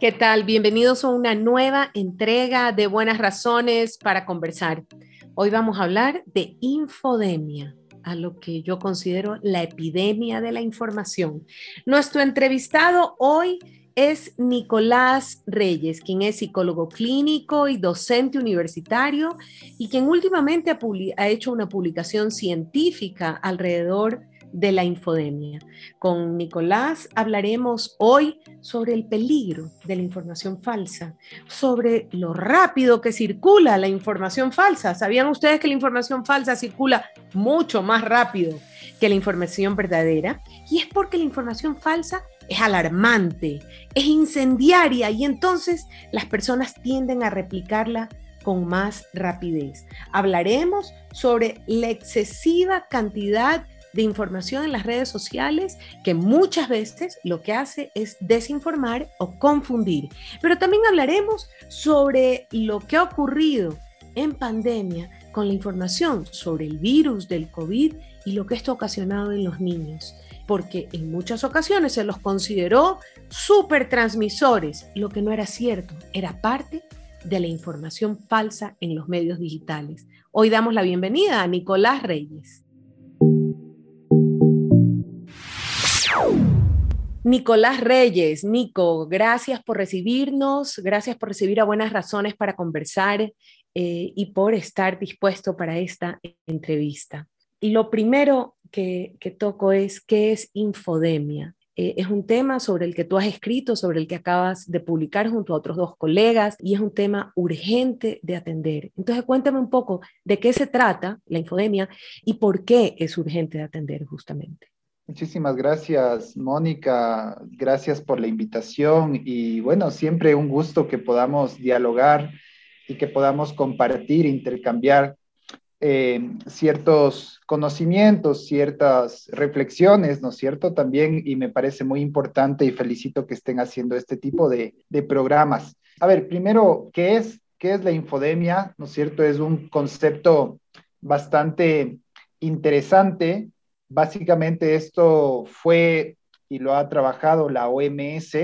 ¿Qué tal? Bienvenidos a una nueva entrega de Buenas Razones para conversar. Hoy vamos a hablar de infodemia, a lo que yo considero la epidemia de la información. Nuestro entrevistado hoy es Nicolás Reyes, quien es psicólogo clínico y docente universitario y quien últimamente ha, ha hecho una publicación científica alrededor de la infodemia. Con Nicolás hablaremos hoy sobre el peligro de la información falsa, sobre lo rápido que circula la información falsa. ¿Sabían ustedes que la información falsa circula mucho más rápido que la información verdadera? Y es porque la información falsa es alarmante, es incendiaria y entonces las personas tienden a replicarla con más rapidez. Hablaremos sobre la excesiva cantidad de información en las redes sociales que muchas veces lo que hace es desinformar o confundir. Pero también hablaremos sobre lo que ha ocurrido en pandemia con la información sobre el virus del COVID y lo que esto ha ocasionado en los niños, porque en muchas ocasiones se los consideró supertransmisores, lo que no era cierto, era parte de la información falsa en los medios digitales. Hoy damos la bienvenida a Nicolás Reyes. Nicolás Reyes, Nico, gracias por recibirnos, gracias por recibir a buenas razones para conversar eh, y por estar dispuesto para esta entrevista. Y lo primero que, toco es qué es infodemia. Eh, es un tema sobre el que tú has escrito, sobre el que acabas de publicar junto a otros dos colegas y es un tema urgente de atender. Entonces cuéntame un poco de qué se trata la infodemia y por qué es urgente de atender justamente. Muchísimas gracias, Mónica. Gracias por la invitación y bueno, siempre un gusto que podamos dialogar y que podamos compartir, intercambiar eh, ciertos conocimientos, ciertas reflexiones, ¿no es cierto? También, y me parece muy importante y felicito que estén haciendo este tipo de, de programas. A ver, primero, ¿qué es, ¿qué es la infodemia? ¿No es cierto? Es un concepto bastante interesante Básicamente esto fue y lo ha trabajado la OMS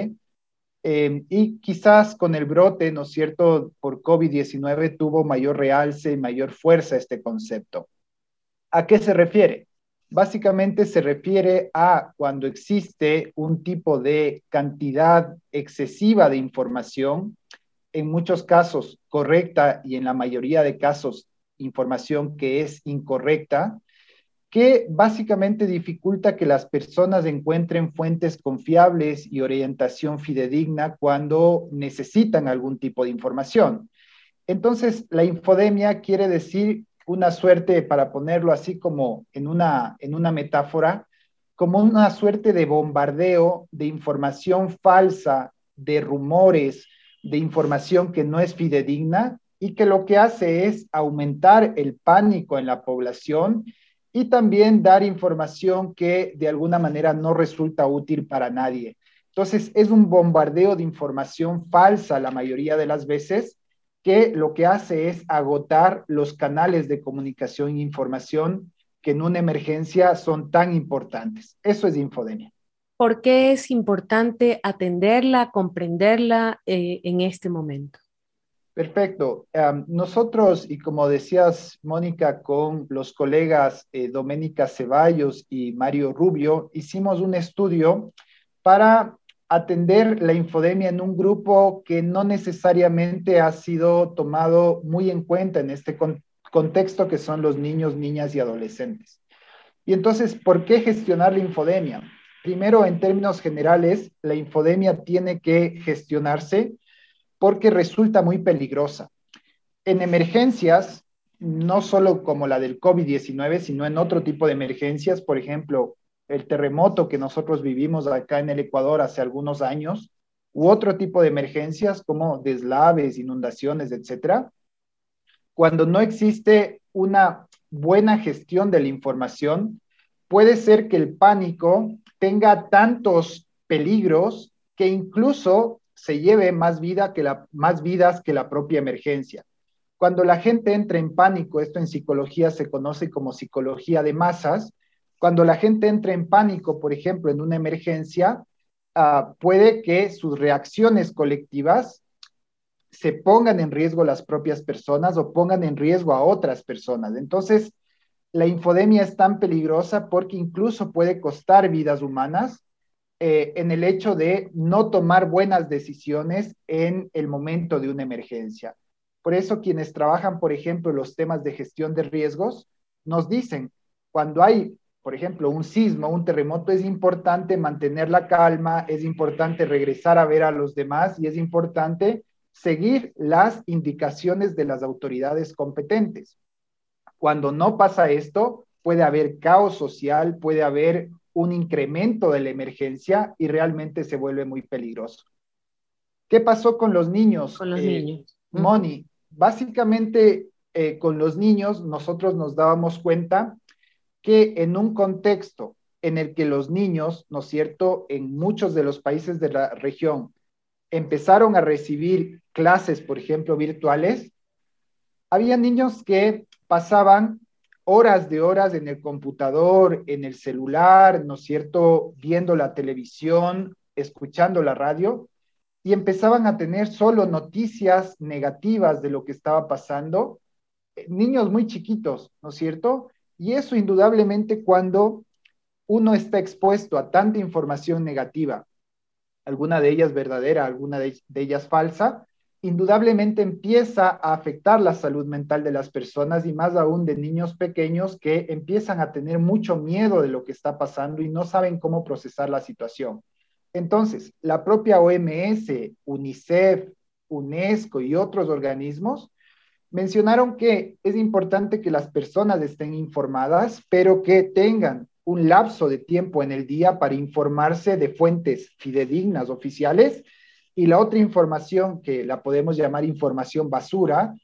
eh, y quizás con el brote, ¿no es cierto?, por COVID-19 tuvo mayor realce y mayor fuerza este concepto. ¿A qué se refiere? Básicamente se refiere a cuando existe un tipo de cantidad excesiva de información, en muchos casos correcta y en la mayoría de casos información que es incorrecta, que básicamente dificulta que las personas encuentren fuentes confiables y orientación fidedigna cuando necesitan algún tipo de información. Entonces, la infodemia quiere decir una suerte, para ponerlo así como en una, en una metáfora, como una suerte de bombardeo de información falsa, de rumores, de información que no es fidedigna y que lo que hace es aumentar el pánico en la población y también dar información que de alguna manera no resulta útil para nadie. Entonces, es un bombardeo de información falsa la mayoría de las veces que lo que hace es agotar los canales de comunicación e información que en una emergencia son tan importantes. Eso es infodemia. ¿Por qué es importante atenderla, comprenderla eh, en este momento? Perfecto. nosotros, y como decías, Mónica, con los colegas eh, Doménica Ceballos y Mario Rubio, hicimos un estudio para atender la infodemia en un grupo que no necesariamente ha sido tomado muy en cuenta en este contexto, que son los niños, niñas y adolescentes. Y entonces, ¿por qué gestionar la infodemia? Primero, en términos generales, la infodemia tiene que gestionarse porque resulta muy peligrosa. En emergencias, no solo como la del COVID-19, sino en otro tipo de emergencias, por ejemplo, el terremoto que nosotros vivimos acá en el Ecuador hace algunos años, u otro tipo de emergencias como deslaves, inundaciones, etcétera, cuando no existe una buena gestión de la información, puede ser que el pánico tenga tantos peligros que incluso se lleve más, vida que la, más vidas que la propia emergencia. Cuando la gente entra en pánico, esto en psicología se conoce como psicología de masas, cuando la gente entra en pánico, por ejemplo, en una emergencia, ah, puede que sus reacciones colectivas se pongan en riesgo las propias personas o pongan en riesgo a otras personas. Entonces, la infodemia es tan peligrosa porque incluso puede costar vidas humanas eh, en el hecho de no tomar buenas decisiones en el momento de una emergencia. Por eso quienes trabajan, por ejemplo, los temas de gestión de riesgos, nos dicen, cuando hay, por ejemplo, un sismo, un terremoto, es importante mantener la calma, es importante regresar a ver a los demás y es importante seguir las indicaciones de las autoridades competentes. Cuando no pasa esto, puede haber caos social, puede haber un incremento de la emergencia y realmente se vuelve muy peligroso. ¿Qué pasó con los niños? Con los eh, niños. Moni, básicamente eh, con los niños nosotros nos dábamos cuenta que en un contexto en el que los niños, ¿no es cierto?, en muchos de los países de la región empezaron a recibir clases, por ejemplo, virtuales, había niños que pasaban horas de horas en el computador, en el celular, ¿no es cierto?, viendo la televisión, escuchando la radio, y empezaban a tener solo noticias negativas de lo que estaba pasando, eh, niños muy chiquitos, ¿no es cierto? Y eso indudablemente cuando uno está expuesto a tanta información negativa, alguna de ellas verdadera, alguna de, ellas falsa, indudablemente empieza a afectar la salud mental de las personas y más aún de niños pequeños que empiezan a tener mucho miedo de lo que está pasando y no saben cómo procesar la situación. Entonces, la propia OMS, UNICEF, UNESCO y otros organismos mencionaron que es importante que las personas estén informadas, pero que tengan un lapso de tiempo en el día para informarse de fuentes fidedignas oficiales y la otra información que la podemos llamar información basura,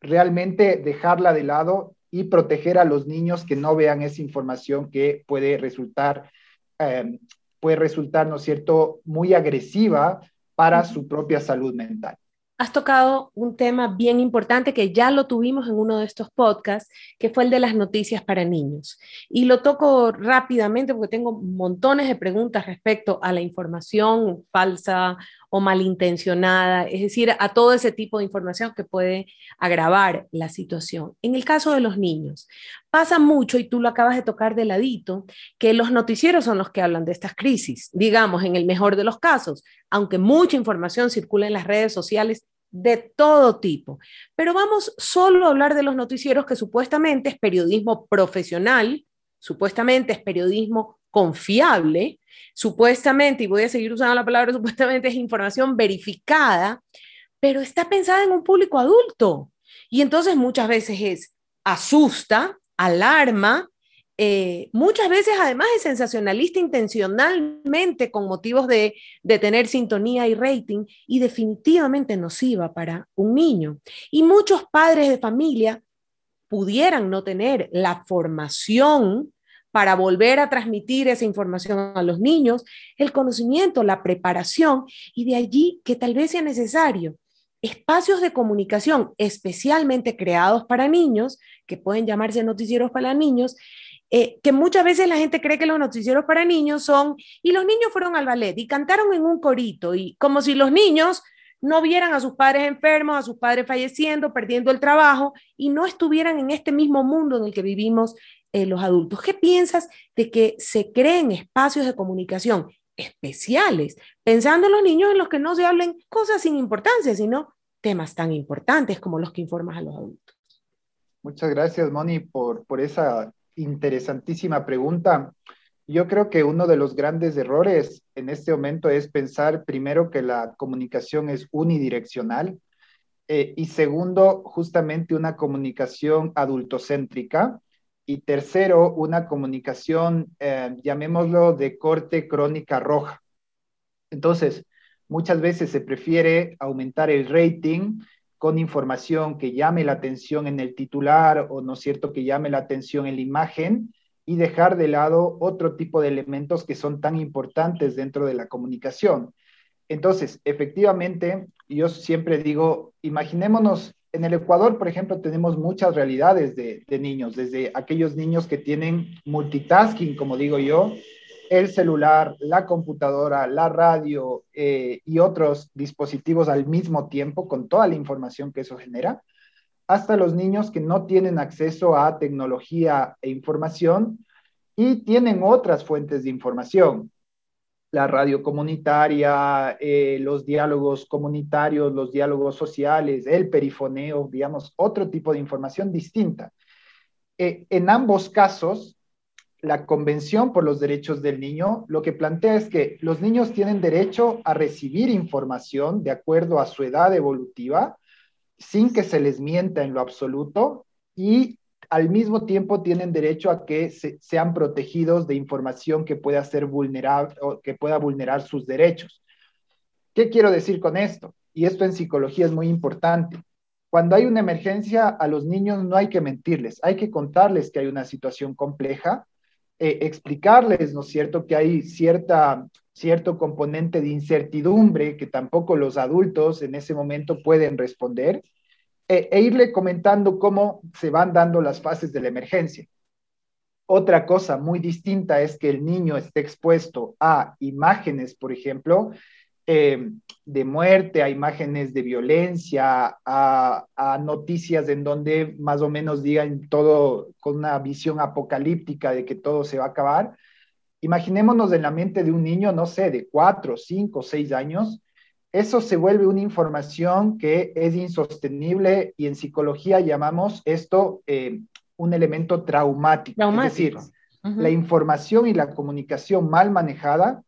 realmente dejarla de lado y proteger a los niños que no vean esa información que puede resultar, eh, puede resultar, ¿no es cierto?, muy agresiva para su propia salud mental has tocado un tema bien importante que ya lo tuvimos en uno de estos podcasts, que fue el de las noticias para niños. Y lo toco rápidamente porque tengo montones de preguntas respecto a la información falsa o malintencionada, es decir, a todo ese tipo de información que puede agravar la situación. En el caso de los niños, pasa mucho, y tú lo acabas de tocar de ladito, que los noticieros son los que hablan de estas crisis, digamos, en el mejor de los casos, aunque mucha información circula en las redes sociales de todo tipo. Pero vamos solo a hablar de los noticieros que supuestamente es periodismo profesional, supuestamente es periodismo confiable, supuestamente, y voy a seguir usando la palabra supuestamente, es información verificada, pero está pensada en un público adulto. Y entonces muchas veces es asusta, alarma, eh, muchas veces además es sensacionalista intencionalmente con motivos de, de, tener sintonía y rating y definitivamente nociva para un niño. Y muchos padres de familia pudieran no tener la formación para volver a transmitir esa información a los niños, el conocimiento, la preparación, y de allí que tal vez sea necesario espacios de comunicación especialmente creados para niños, que pueden llamarse noticieros para niños, eh, que muchas veces la gente cree que los noticieros para niños son, y los niños fueron al ballet y cantaron en un corito, y como si los niños no vieran a sus padres enfermos, a sus padres falleciendo, perdiendo el trabajo, y no estuvieran en este mismo mundo en el que vivimos eh, los adultos. ¿Qué piensas de que se creen espacios de comunicación especiales, pensando en los niños en los que no se hablen cosas sin importancia, sino temas tan importantes como los que informas a los adultos? Muchas gracias, Moni, por, por esa interesantísima pregunta. Yo creo que uno de los grandes errores en este momento es pensar primero que la comunicación es unidireccional eh, y segundo, justamente una comunicación adultocéntrica y tercero, una comunicación, eh, llamémoslo, de corte crónica roja. Entonces, muchas veces se prefiere aumentar el rating con información que llame la atención en el titular o no es cierto que llame la atención en la imagen y dejar de lado otro tipo de elementos que son tan importantes dentro de la comunicación. Entonces, efectivamente, yo siempre digo, imaginémonos, en el Ecuador, por ejemplo, tenemos muchas realidades de, niños, desde aquellos niños que tienen multitasking, como digo yo, el celular, la computadora, la radio eh, y otros dispositivos al mismo tiempo con toda la información que eso genera, hasta los niños que no tienen acceso a tecnología e información y tienen otras fuentes de información. La radio comunitaria, eh, los diálogos comunitarios, los diálogos sociales, el perifoneo, digamos, otro tipo de información distinta. Eh, en ambos casos, la Convención por los Derechos del Niño lo que plantea es que los niños tienen derecho a recibir información de acuerdo a su edad evolutiva, sin que se les mienta en lo absoluto y al mismo tiempo tienen derecho a que sean protegidos de información que pueda ser vulnerable que pueda vulnerar sus derechos. ¿Qué quiero decir con esto? Y esto en psicología es muy importante. Cuando hay una emergencia, a los niños no hay que mentirles, hay que contarles que hay una situación compleja eh, explicarles, ¿no es cierto?, que hay cierta, cierto componente de incertidumbre que tampoco los adultos en ese momento pueden responder, e, e irle comentando cómo se van dando las fases de la emergencia. Otra cosa muy distinta es que el niño esté expuesto a imágenes, por ejemplo, eh, de muerte, a imágenes de violencia, a, noticias en donde más o menos digan todo con una visión apocalíptica de que todo se va a acabar. Imaginémonos en la mente de un niño, no sé, de cuatro, cinco, seis años, eso se vuelve una información que es insostenible y en psicología llamamos esto eh, un elemento traumático. Es decir, la información y la comunicación mal manejada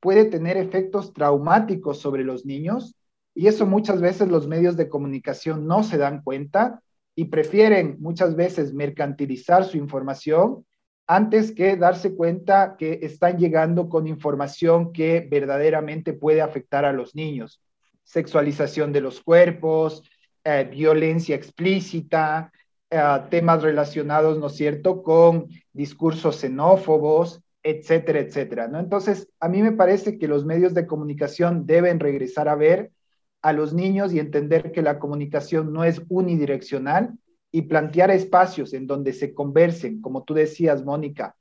puede tener efectos traumáticos sobre los niños y eso muchas veces los medios de comunicación no se dan cuenta y prefieren muchas veces mercantilizar su información antes que darse cuenta que están llegando con información que verdaderamente puede afectar a los niños. Sexualización de los cuerpos, eh, violencia explícita, eh, temas relacionados, ¿no cierto?, con discursos xenófobos, etcétera, etcétera, ¿no? Entonces, a mí me parece que los medios de comunicación deben regresar a ver a los niños y entender que la comunicación no es unidireccional y plantear espacios en donde se conversen, como tú decías, Mónica,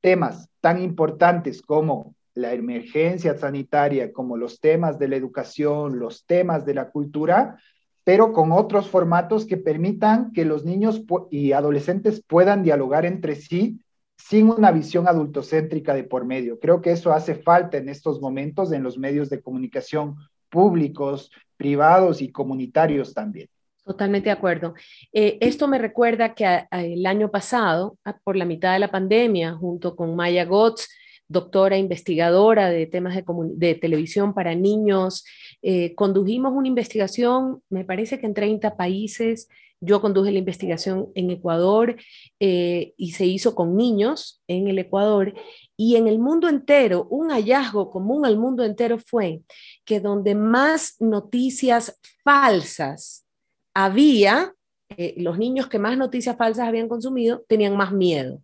temas tan importantes como la emergencia sanitaria, como los temas de la educación, los temas de la cultura, pero con otros formatos que permitan que los niños y adolescentes puedan dialogar entre sí sin una visión adultocéntrica de por medio. Creo que eso hace falta en estos momentos en los medios de comunicación públicos, privados y comunitarios también. Totalmente de acuerdo. Eh, esto me recuerda que el año pasado, por la mitad de la pandemia, junto con Maya Gotz, doctora investigadora de temas de, televisión para niños, eh, condujimos una investigación, me parece que en 30 países, yo conduje la investigación en Ecuador eh, y se hizo con niños en el Ecuador. Y en el mundo entero, un hallazgo común al mundo entero fue que donde más noticias falsas había, eh, los niños que más noticias falsas habían consumido tenían más miedo.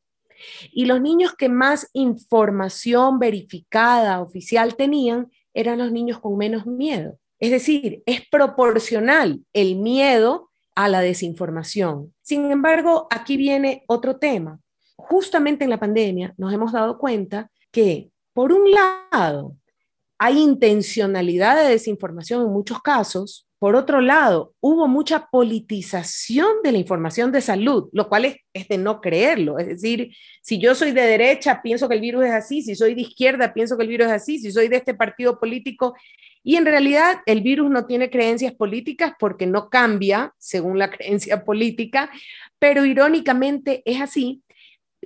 Y los niños que más información verificada oficial tenían eran los niños con menos miedo. Es decir, es proporcional el miedo a la desinformación. Sin embargo, aquí viene otro tema. Justamente en la pandemia nos hemos dado cuenta que, por un lado, hay intencionalidad de desinformación en muchos casos. Por otro lado, hubo mucha politización de la información de salud, lo cual es, es, de no creerlo. Es decir, si yo soy de derecha, pienso que el virus es así, si soy de izquierda, pienso que el virus es así, si soy de este partido político, y en realidad el virus no tiene creencias políticas porque no cambia según la creencia política, pero irónicamente es así.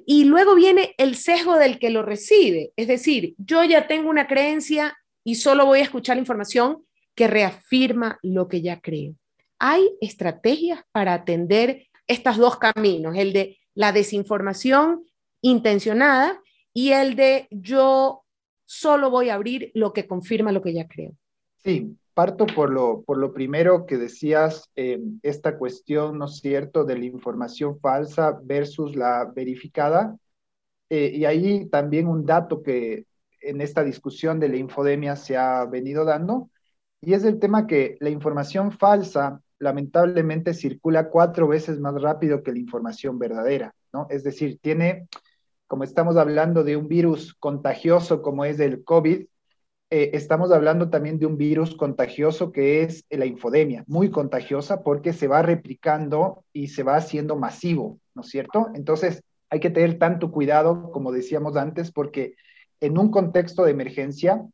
Y luego viene el sesgo del que lo recibe, es decir, yo ya tengo una creencia y solo voy a escuchar información que reafirma lo que ya creo. Hay estrategias para atender estos dos caminos, el de la desinformación intencionada y el de yo solo voy a abrir lo que confirma lo que ya creo. Sí, parto por lo, por lo primero que decías, eh, esta cuestión, ¿no es cierto?, de la información falsa versus la verificada. Eh, y ahí también un dato que en esta discusión de la infodemia se ha venido dando, y es el tema que la información falsa lamentablemente circula cuatro veces más rápido que la información verdadera, ¿no? Es decir, tiene como estamos hablando de un virus contagioso como es el COVID, eh, estamos hablando también de un virus contagioso que es la infodemia, muy contagiosa porque se va replicando y se va haciendo masivo, ¿no es cierto? Entonces, hay que tener tanto cuidado, como decíamos antes, porque en un contexto de emergencia,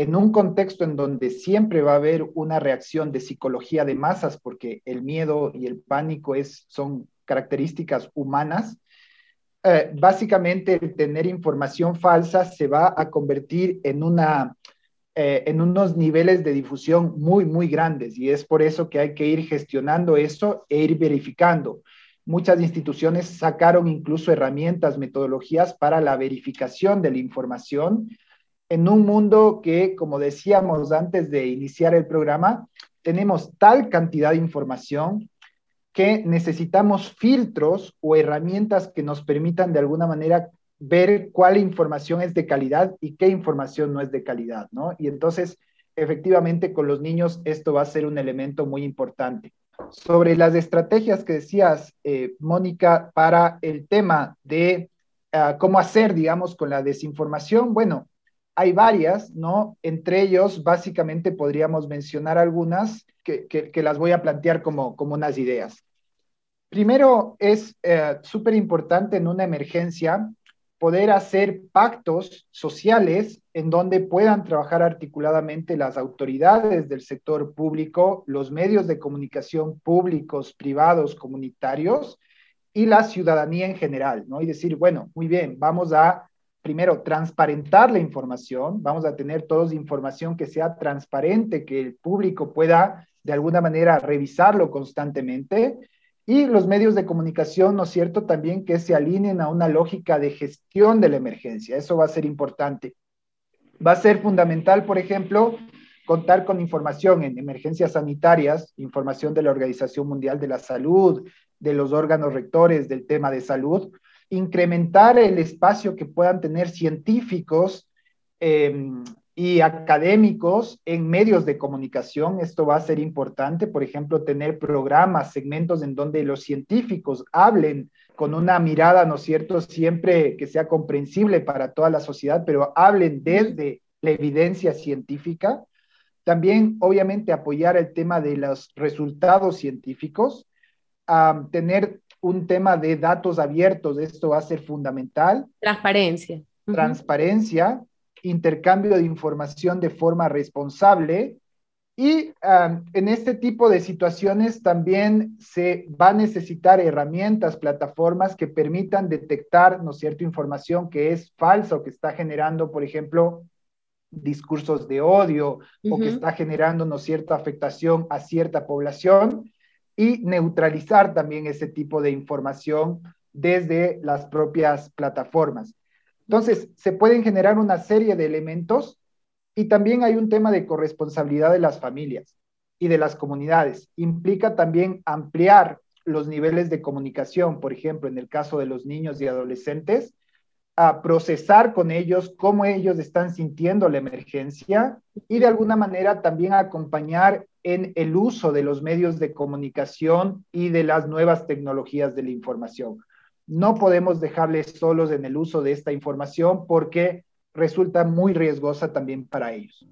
en un contexto en donde siempre va a haber una reacción de psicología de masas, porque el miedo y el pánico es, son características humanas, eh, básicamente el tener información falsa se va a convertir en, una, eh, en unos niveles de difusión muy, muy grandes y es por eso que hay que ir gestionando eso e ir verificando. Muchas instituciones sacaron incluso herramientas, metodologías para la verificación de la información en un mundo que, como decíamos antes de iniciar el programa, tenemos tal cantidad de información, que necesitamos filtros o herramientas que nos permitan de alguna manera ver cuál información es de calidad y qué información no es de calidad, ¿no? Y entonces, efectivamente, con los niños esto va a ser un elemento muy importante. Sobre las estrategias que decías, eh, Mónica, para el tema de ah, cómo hacer, digamos, con la desinformación, bueno, hay varias, ¿no? Entre ellos, básicamente podríamos mencionar algunas que, las voy a plantear como, como unas ideas. Primero, es eh, súper importante en una emergencia poder hacer pactos sociales en donde puedan trabajar articuladamente las autoridades del sector público, los medios de comunicación públicos, privados, comunitarios y la ciudadanía en general, ¿no? Y decir, bueno, muy bien, vamos a primero transparentar la información, vamos a tener todos información que sea transparente, que el público pueda de alguna manera revisarlo constantemente y los medios de comunicación, ¿no es cierto?, también que se alineen a una lógica de gestión de la emergencia. Eso va a ser importante. Va a ser fundamental, por ejemplo, contar con información en emergencias sanitarias, información de la Organización Mundial de la Salud, de los órganos rectores del tema de salud, incrementar el espacio que puedan tener científicos eh, y académicos en medios de comunicación. Esto va a ser importante, por ejemplo, tener programas, segmentos en donde los científicos hablen con una mirada, ¿no es cierto?, siempre que sea comprensible para toda la sociedad, pero hablen desde la evidencia científica. También, obviamente, apoyar el tema de los resultados científicos, tener un tema de datos abiertos, esto va a ser fundamental. Transparencia. Transparencia, intercambio de información de forma responsable y en este tipo de situaciones también se va a necesitar herramientas, plataformas que permitan detectar, ¿no cierto?, información que es falsa o que está generando, por ejemplo, discursos de odio o que está generando, ¿no cierta afectación a cierta población y neutralizar también ese tipo de información desde las propias plataformas. Entonces, se pueden generar una serie de elementos y también hay un tema de corresponsabilidad de las familias y de las comunidades. Implica también ampliar los niveles de comunicación, por ejemplo, en el caso de los niños y adolescentes, a procesar con ellos cómo ellos están sintiendo la emergencia y de alguna manera también acompañar en el uso de los medios de comunicación y de las nuevas tecnologías de la información. No podemos dejarles solos en el uso de esta información porque resulta muy riesgosa también para ellos.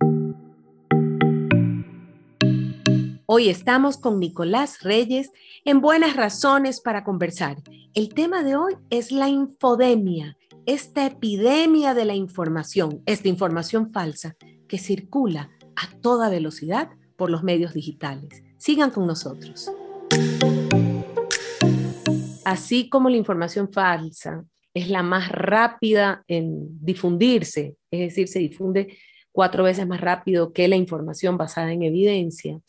Hoy estamos con Nicolás Reyes en Buenas Razones para Conversar. El tema de hoy es la infodemia, esta epidemia de la información, esta información falsa que circula a toda velocidad por los medios digitales. Sigan con nosotros. Así como la información falsa es la más rápida en difundirse, es decir, se difunde cuatro veces más rápido que la información basada en evidencia.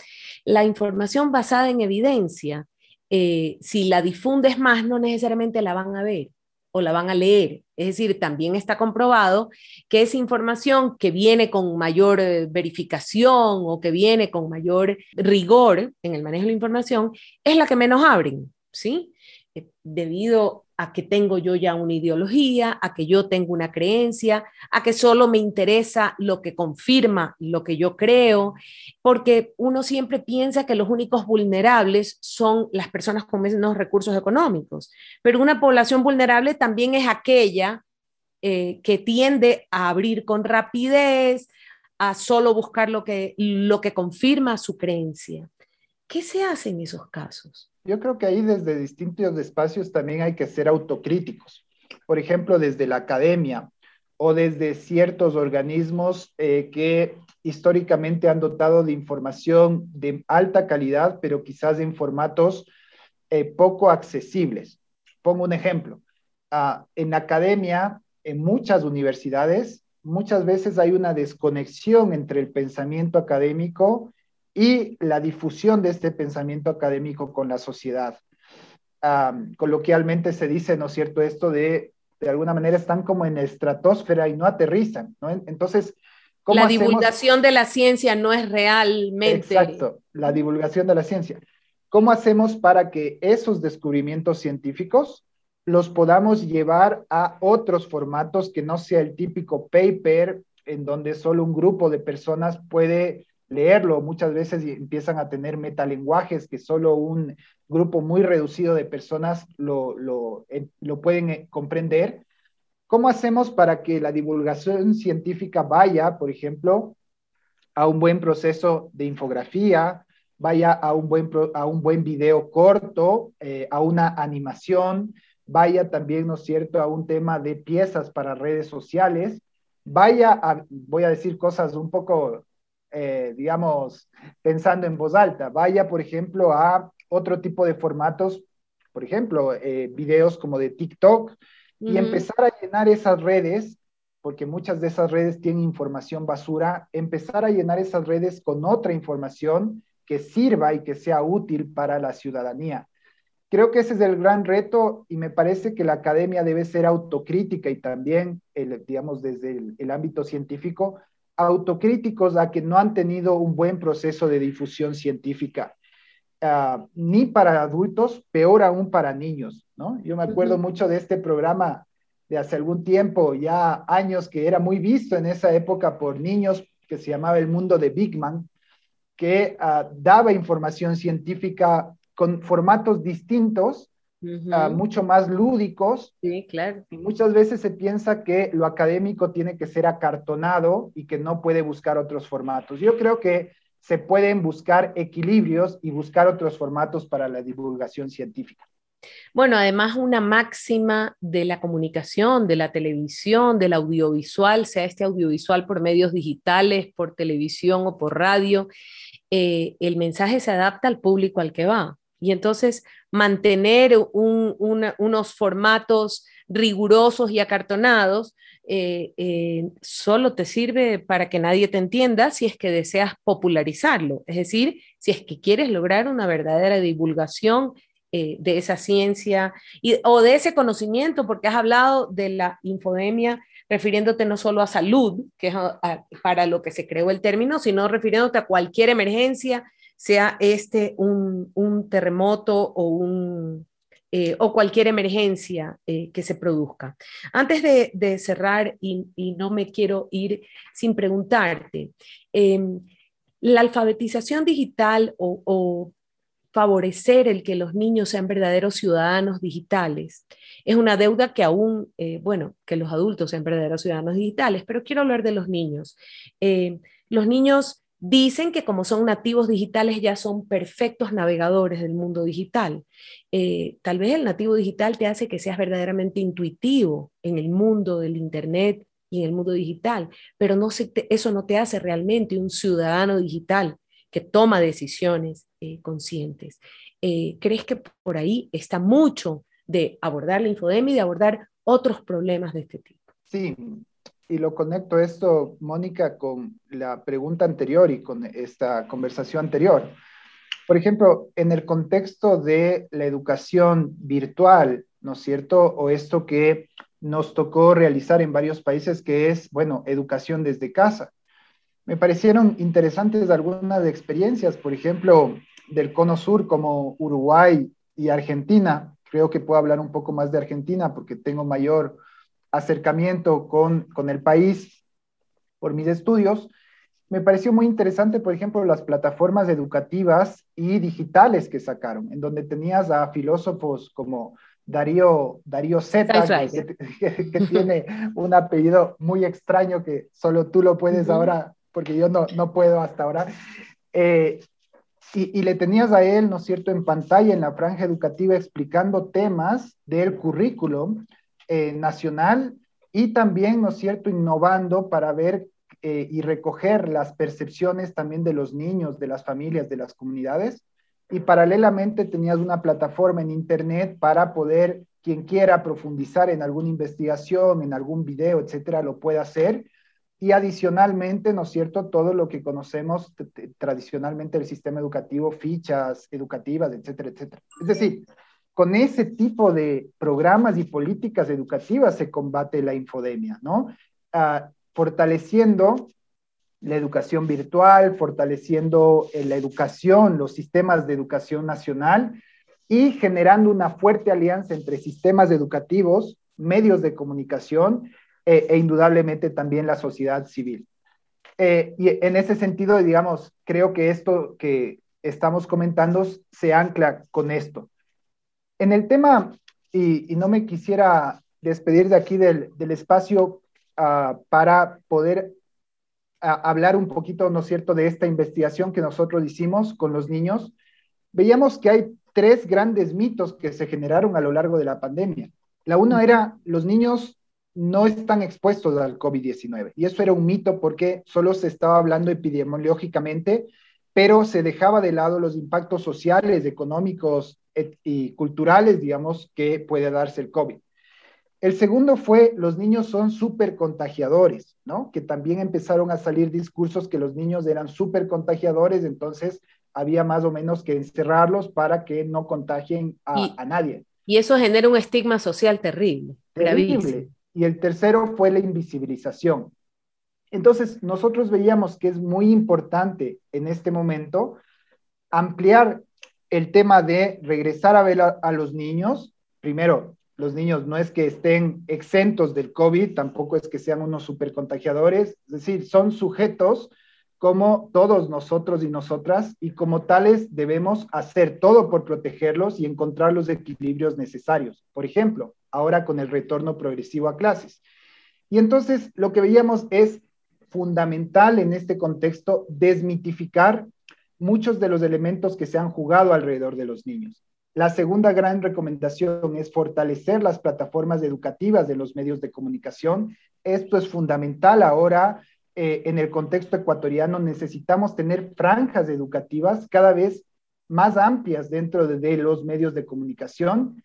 La información basada en evidencia, eh, si la difundes más, no necesariamente la van a ver o la van a leer. Es decir, también está comprobado que esa información que viene con mayor eh, verificación o que viene con mayor rigor en el manejo de la información es la que menos abren, ¿sí? Eh, debido a que tengo yo ya una ideología, a que yo tengo una creencia, a que solo me interesa lo que confirma lo que yo creo, porque uno siempre piensa que los únicos vulnerables son las personas con menos recursos económicos, pero una población vulnerable también es aquella eh, que tiende a abrir con rapidez, a solo buscar lo que, lo que confirma su creencia. ¿Qué se hace en esos casos? Yo creo que ahí desde distintos espacios también hay que ser autocríticos. Por ejemplo, desde la academia o desde ciertos organismos eh, que históricamente han dotado de información de alta calidad, pero quizás en formatos eh, poco accesibles. Pongo un ejemplo. Ah, en academia, en muchas universidades, muchas veces hay una desconexión entre el pensamiento académico y la difusión de este pensamiento académico con la sociedad. coloquialmente se dice, ¿no es cierto?, esto de, de alguna manera están como en estratosfera y no aterrizan, ¿no? Entonces, ¿cómo La divulgación de la ciencia no es realmente... Exacto, la divulgación de la ciencia. ¿Cómo hacemos para que esos descubrimientos científicos los podamos llevar a otros formatos que no sea el típico paper en donde solo un grupo de personas puede leerlo. Muchas veces empiezan a tener metalenguajes que solo un grupo muy reducido de personas lo, lo, lo pueden eh, comprender. ¿Cómo hacemos para que la divulgación científica vaya, por ejemplo, a un buen proceso de infografía, vaya a un buen, a un buen video corto, eh, a una animación, vaya también, ¿no es cierto?, a un tema de piezas para redes sociales, vaya a, voy a decir cosas un poco eh, digamos, pensando en voz alta. Vaya, por ejemplo, a otro tipo de formatos, por ejemplo, eh, videos como de TikTok, y empezar a llenar esas redes, porque muchas de esas redes tienen información basura, empezar a llenar esas redes con otra información que sirva y que sea útil para la ciudadanía. Creo que ese es el gran reto y me parece que la academia debe ser autocrítica y también, el, digamos, desde el ámbito científico, autocríticos a que no han tenido un buen proceso de difusión científica, ah, ni para adultos, peor aún para niños, ¿no? Yo me acuerdo mucho de este programa de hace algún tiempo, ya años, que era muy visto en esa época por niños, que se llamaba El Mundo de Big Man, que ah, daba información científica con formatos distintos mucho más lúdicos. Sí, claro. Y muchas veces se piensa que lo académico tiene que ser acartonado y que no puede buscar otros formatos. Yo creo que se pueden buscar equilibrios y buscar otros formatos para la divulgación científica. Bueno, además una máxima de la comunicación, de la televisión, del audiovisual, sea este audiovisual por medios digitales, por televisión o por radio, eh, el mensaje se adapta al público al que va. Y entonces mantener unos formatos rigurosos y acartonados eh, eh, solo te sirve para que nadie te entienda si es que deseas popularizarlo, es decir, si es que quieres lograr una verdadera divulgación eh, de esa ciencia o de ese conocimiento, porque has hablado de la infodemia refiriéndote no solo a salud, que es para lo que se creó el término, sino refiriéndote a cualquier emergencia sea este un, terremoto o, un, eh, o cualquier emergencia eh, que se produzca. Antes de, cerrar, y, no me quiero ir sin preguntarte, em, la alfabetización digital o, favorecer el que los niños sean verdaderos ciudadanos digitales es una deuda que aún, eh, bueno, que los adultos sean verdaderos ciudadanos digitales, pero quiero hablar de los niños. los niños Dicen que como son nativos digitales ya son perfectos navegadores del mundo digital. Eh, tal vez el nativo digital te hace que seas verdaderamente intuitivo en el mundo del Internet y en el mundo digital, pero no eso no te hace realmente un ciudadano digital que toma decisiones eh, conscientes. Eh, ¿Crees que por ahí está mucho de abordar la infodemia y de abordar otros problemas de este tipo? Sí, y lo conecto esto, Mónica, con la pregunta anterior y con esta conversación anterior. Por ejemplo, en el contexto de la educación virtual, ¿no es cierto? O esto que nos tocó realizar en varios países, que es, bueno, educación desde casa. Me parecieron interesantes algunas experiencias, por ejemplo, del Cono Sur como Uruguay y Argentina. Creo que puedo hablar un poco más de Argentina porque tengo mayor acercamiento con, con el país por mis estudios, me pareció muy interesante, por ejemplo, las plataformas educativas y digitales que sacaron, en donde tenías a filósofos como Darío, Darío Z, que, tiene un apellido muy extraño que solo tú lo puedes ahora, porque yo no, no puedo hasta ahora. Eh, y, le tenías a él, ¿no es cierto?, en pantalla, en la franja educativa, explicando temas del currículum eh, nacional y también, ¿no es cierto?, innovando para ver eh, y recoger las percepciones también de los niños, de las familias, de las comunidades. Y paralelamente tenías una plataforma en Internet para poder, quien quiera profundizar en alguna investigación, en algún video, etcétera, lo pueda hacer y adicionalmente, ¿no es cierto?, todo lo que conocemos tradicionalmente del sistema educativo, fichas educativas, etcétera, etcétera. Es decir, con ese tipo de programas y políticas educativas se combate la infodemia, ¿no? Ah, fortaleciendo la educación virtual, fortaleciendo eh, la educación, los sistemas de educación nacional y generando una fuerte alianza entre sistemas educativos, medios de comunicación e, e, indudablemente también la sociedad civil. Eh, y en ese sentido, digamos, creo que esto que estamos comentando se ancla con esto. En el tema, y, no me quisiera despedir de aquí del, espacio ah, para poder ah, hablar un poquito, ¿no es cierto?, de esta investigación que nosotros hicimos con los niños, veíamos que hay tres grandes mitos que se generaron a lo largo de la pandemia. La una era, los niños no están expuestos al COVID-19. Y eso era un mito porque solo se estaba hablando epidemiológicamente, pero se dejaba de lado los impactos sociales, económicos y culturales, digamos, que puede darse el COVID. El segundo fue, los niños son súper contagiadores, ¿no? Que también empezaron a salir discursos que los niños eran súper contagiadores, entonces había más o menos que encerrarlos para que no contagien a, nadie. Y eso genera un estigma social terrible. Terrible y el tercero fue la invisibilización. Entonces, nosotros veíamos que es muy importante en este momento ampliar el tema de regresar a ver a, los niños. Primero, los niños no es que estén exentos del COVID, tampoco es que sean unos supercontagiadores, es decir, son sujetos como todos nosotros y nosotras, y como tales debemos hacer todo por protegerlos y encontrar los equilibrios necesarios. Por ejemplo, ahora con el retorno progresivo a clases. Y entonces lo que veíamos es fundamental en este contexto desmitificar muchos de los elementos que se han jugado alrededor de los niños. La segunda gran recomendación es fortalecer las plataformas educativas de los medios de comunicación. Esto es fundamental ahora eh, en el contexto ecuatoriano. Necesitamos tener franjas educativas cada vez más amplias dentro de los medios de comunicación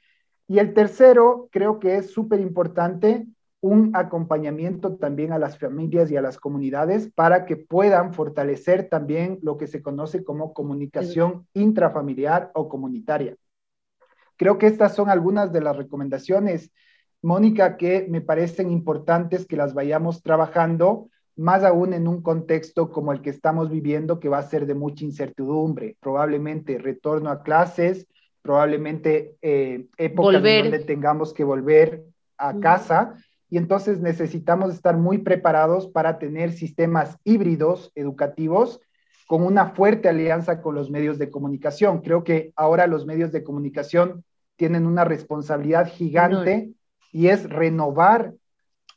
y el tercero, creo que es súper importante, un acompañamiento también a las familias y a las comunidades para que puedan fortalecer también lo que se conoce como comunicación intrafamiliar o comunitaria. Creo que estas son algunas de las recomendaciones, Mónica, que me parecen importantes que las vayamos trabajando, más aún en un contexto como el que estamos viviendo, que va a ser de mucha incertidumbre, probablemente retorno a clases, probablemente eh, épocas donde tengamos que volver a casa y entonces necesitamos estar muy preparados para tener sistemas híbridos educativos con una fuerte alianza con los medios de comunicación. Creo que ahora los medios de comunicación tienen una responsabilidad gigante y es renovar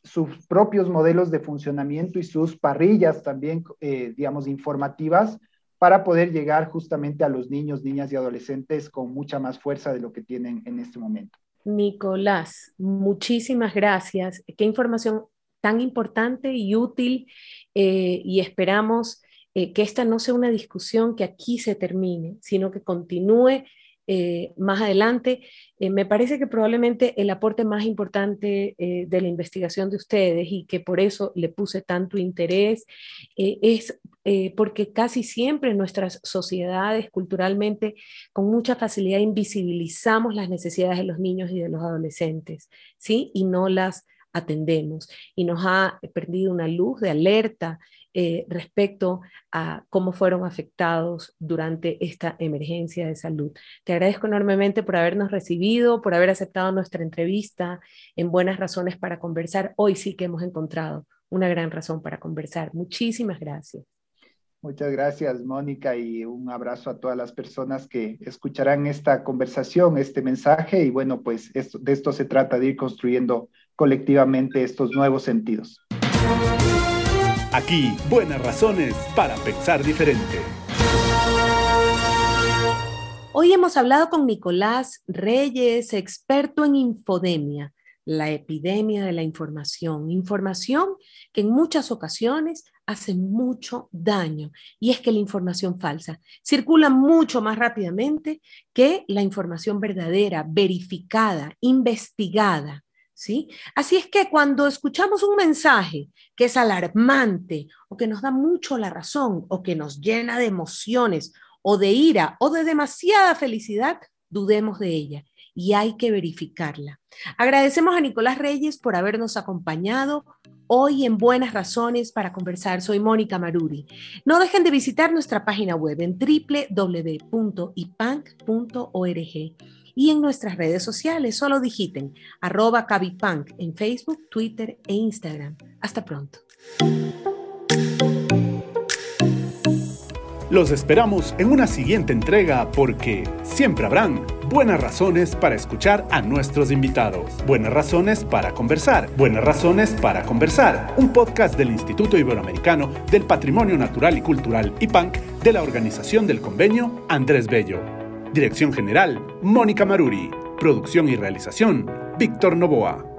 sus propios modelos de funcionamiento y sus parrillas también, eh, digamos, informativas para poder llegar justamente a los niños, niñas y adolescentes con mucha más fuerza de lo que tienen en este momento. Nicolás, muchísimas gracias. Qué información tan importante y útil eh, y esperamos eh, que esta no sea una discusión que aquí se termine, sino que continúe eh, más adelante. Eh, me parece que probablemente el aporte más importante eh, de la investigación de ustedes y que por eso le puse tanto interés es porque casi siempre en nuestras sociedades culturalmente con mucha facilidad invisibilizamos las necesidades de los niños y de los adolescentes, ¿sí? Y no las atendemos y nos ha perdido una luz de alerta eh, respecto a cómo fueron afectados durante esta emergencia de salud. Te agradezco enormemente por habernos recibido, por haber aceptado nuestra entrevista en Buenas Razones para Conversar. Hoy sí que hemos encontrado una gran razón para conversar. Muchísimas gracias. Muchas gracias, Mónica, y un abrazo a todas las personas que escucharán esta conversación, este mensaje. Y bueno, pues de esto se trata, de ir construyendo colectivamente estos nuevos sentidos. Aquí, buenas razones para pensar diferente. Hoy hemos hablado con Nicolás Reyes, experto en infodemia, la epidemia de la información. Información que en muchas ocasiones hace mucho daño y es que la información falsa circula mucho más rápidamente que la información verdadera, verificada, investigada. ¿Sí? Así es que cuando escuchamos un mensaje que es alarmante o que nos da mucho la razón o que nos llena de emociones o de ira o de demasiada felicidad, dudemos de ella y hay que verificarla. Agradecemos a Nicolás Reyes por habernos acompañado hoy en Buenas Razones para conversar. Soy Mónica Maruri. No dejen de visitar nuestra página web en www.ipank.org y en nuestras redes sociales. Solo digiten arroba cabipunk en Facebook, Twitter e Instagram. Hasta pronto. Los esperamos en una siguiente entrega porque siempre habrán buenas razones para escuchar a nuestros invitados, buenas razones para conversar, buenas razones para conversar, un podcast del Instituto Iberoamericano del Patrimonio Natural y Cultural IPANC de la Organización del Convenio Andrés Bello. Dirección General, Mónica Maruri. Producción y realización, Víctor Novoa.